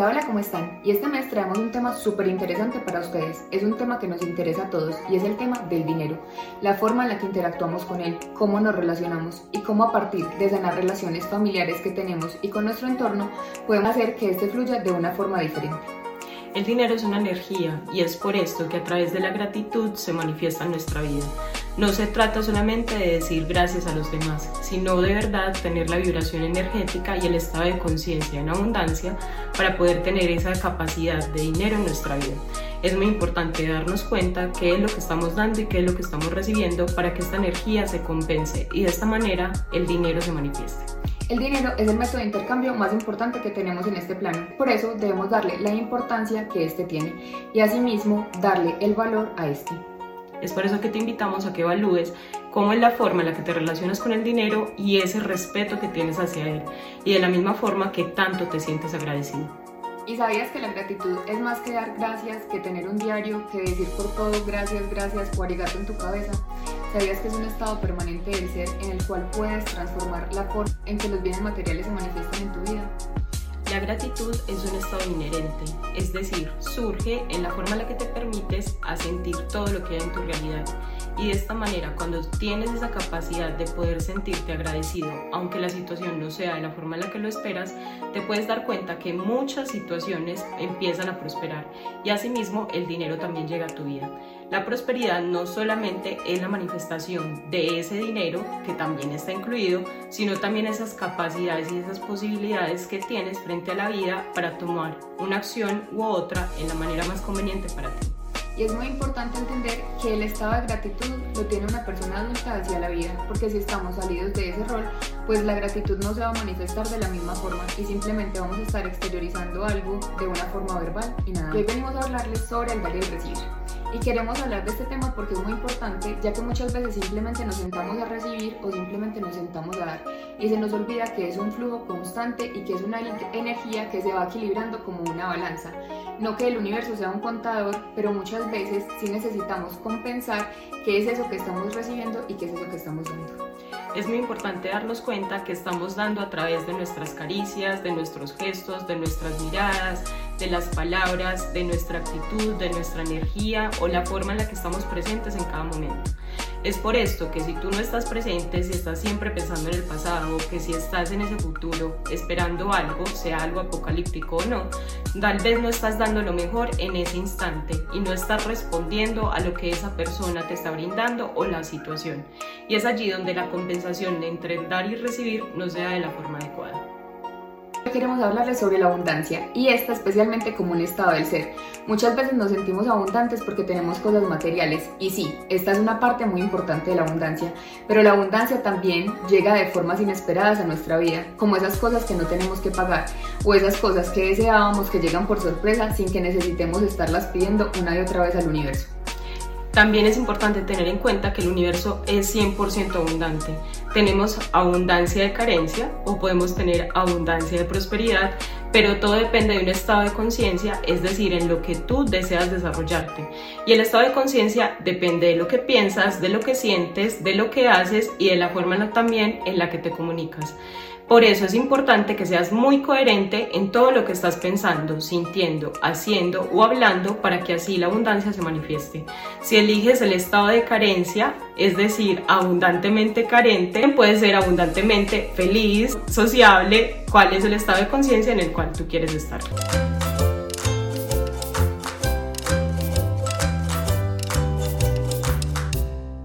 Hola, hola, ¿cómo están? Y este mes traemos un tema súper interesante para ustedes. Es un tema que nos interesa a todos y es el tema del dinero. La forma en la que interactuamos con él, cómo nos relacionamos y cómo a partir de sanar relaciones familiares que tenemos y con nuestro entorno podemos hacer que este fluya de una forma diferente. El dinero es una energía y es por esto que a través de la gratitud se manifiesta en nuestra vida. No se trata solamente de decir gracias a los demás, sino de verdad tener la vibración energética y el estado de conciencia en abundancia para poder tener esa capacidad de dinero en nuestra vida. Es muy importante darnos cuenta qué es lo que estamos dando y qué es lo que estamos recibiendo para que esta energía se compense y de esta manera el dinero se manifieste. El dinero es el método de intercambio más importante que tenemos en este plano, por eso debemos darle la importancia que éste tiene y asimismo darle el valor a este. Es por eso que te invitamos a que evalúes cómo es la forma en la que te relacionas con el dinero y ese respeto que tienes hacia él y de la misma forma que tanto te sientes agradecido. ¿Y sabías que la gratitud es más que dar gracias, que tener un diario, que decir por todo gracias, gracias o arigato en tu cabeza? ¿Sabías que es un estado permanente del ser en el cual puedes transformar la forma en que los bienes materiales se manifiestan en tu vida? La gratitud es un estado inherente, es decir, surge en la forma en la que te permites a sentir todo lo que hay en tu realidad. Y de esta manera, cuando tienes esa capacidad de poder sentirte agradecido, aunque la situación no sea de la forma en la que lo esperas, te puedes dar cuenta que muchas situaciones empiezan a prosperar y asimismo el dinero también llega a tu vida. La prosperidad no solamente es la manifestación de ese dinero, que también está incluido, sino también esas capacidades y esas posibilidades que tienes frente a la vida para tomar una acción u otra en la manera más conveniente para ti. Y es muy importante entender que el estado de gratitud lo tiene una persona adulta hacia la vida, porque si estamos salidos de ese rol, pues la gratitud no se va a manifestar de la misma forma y simplemente vamos a estar exteriorizando algo de una forma verbal y nada. Hoy venimos a hablarles sobre el dar y el recibir. Y queremos hablar de este tema porque es muy importante, ya que muchas veces simplemente nos sentamos a recibir o simplemente nos sentamos a dar. Y se nos olvida que es un flujo constante y que es una energía que se va equilibrando como una balanza. No que el universo sea un contador, pero muchas veces sí necesitamos compensar qué es eso que estamos recibiendo y qué es eso que estamos dando. Es muy importante darnos cuenta que estamos dando a través de nuestras caricias, de nuestros gestos, de nuestras miradas, de las palabras, de nuestra actitud, de nuestra energía o la forma en la que estamos presentes en cada momento. Es por esto que si tú no estás presente, si estás siempre pensando en el pasado, que si estás en ese futuro esperando algo, sea algo apocalíptico o no, tal vez no estás dando lo mejor en ese instante y no estás respondiendo a lo que esa persona te está brindando o la situación. Y es allí donde la compensación entre dar y recibir no sea de la forma adecuada queremos hablarles sobre la abundancia y esta especialmente como un estado del ser. Muchas veces nos sentimos abundantes porque tenemos cosas materiales y sí, esta es una parte muy importante de la abundancia, pero la abundancia también llega de formas inesperadas a nuestra vida, como esas cosas que no tenemos que pagar o esas cosas que deseábamos que llegan por sorpresa sin que necesitemos estarlas pidiendo una y otra vez al universo. También es importante tener en cuenta que el universo es 100% abundante. Tenemos abundancia de carencia o podemos tener abundancia de prosperidad, pero todo depende de un estado de conciencia, es decir, en lo que tú deseas desarrollarte. Y el estado de conciencia depende de lo que piensas, de lo que sientes, de lo que haces y de la forma también en la que te comunicas. Por eso es importante que seas muy coherente en todo lo que estás pensando, sintiendo, haciendo o hablando para que así la abundancia se manifieste. Si eliges el estado de carencia, es decir, abundantemente carente, puedes ser abundantemente feliz, sociable, cuál es el estado de conciencia en el cual tú quieres estar.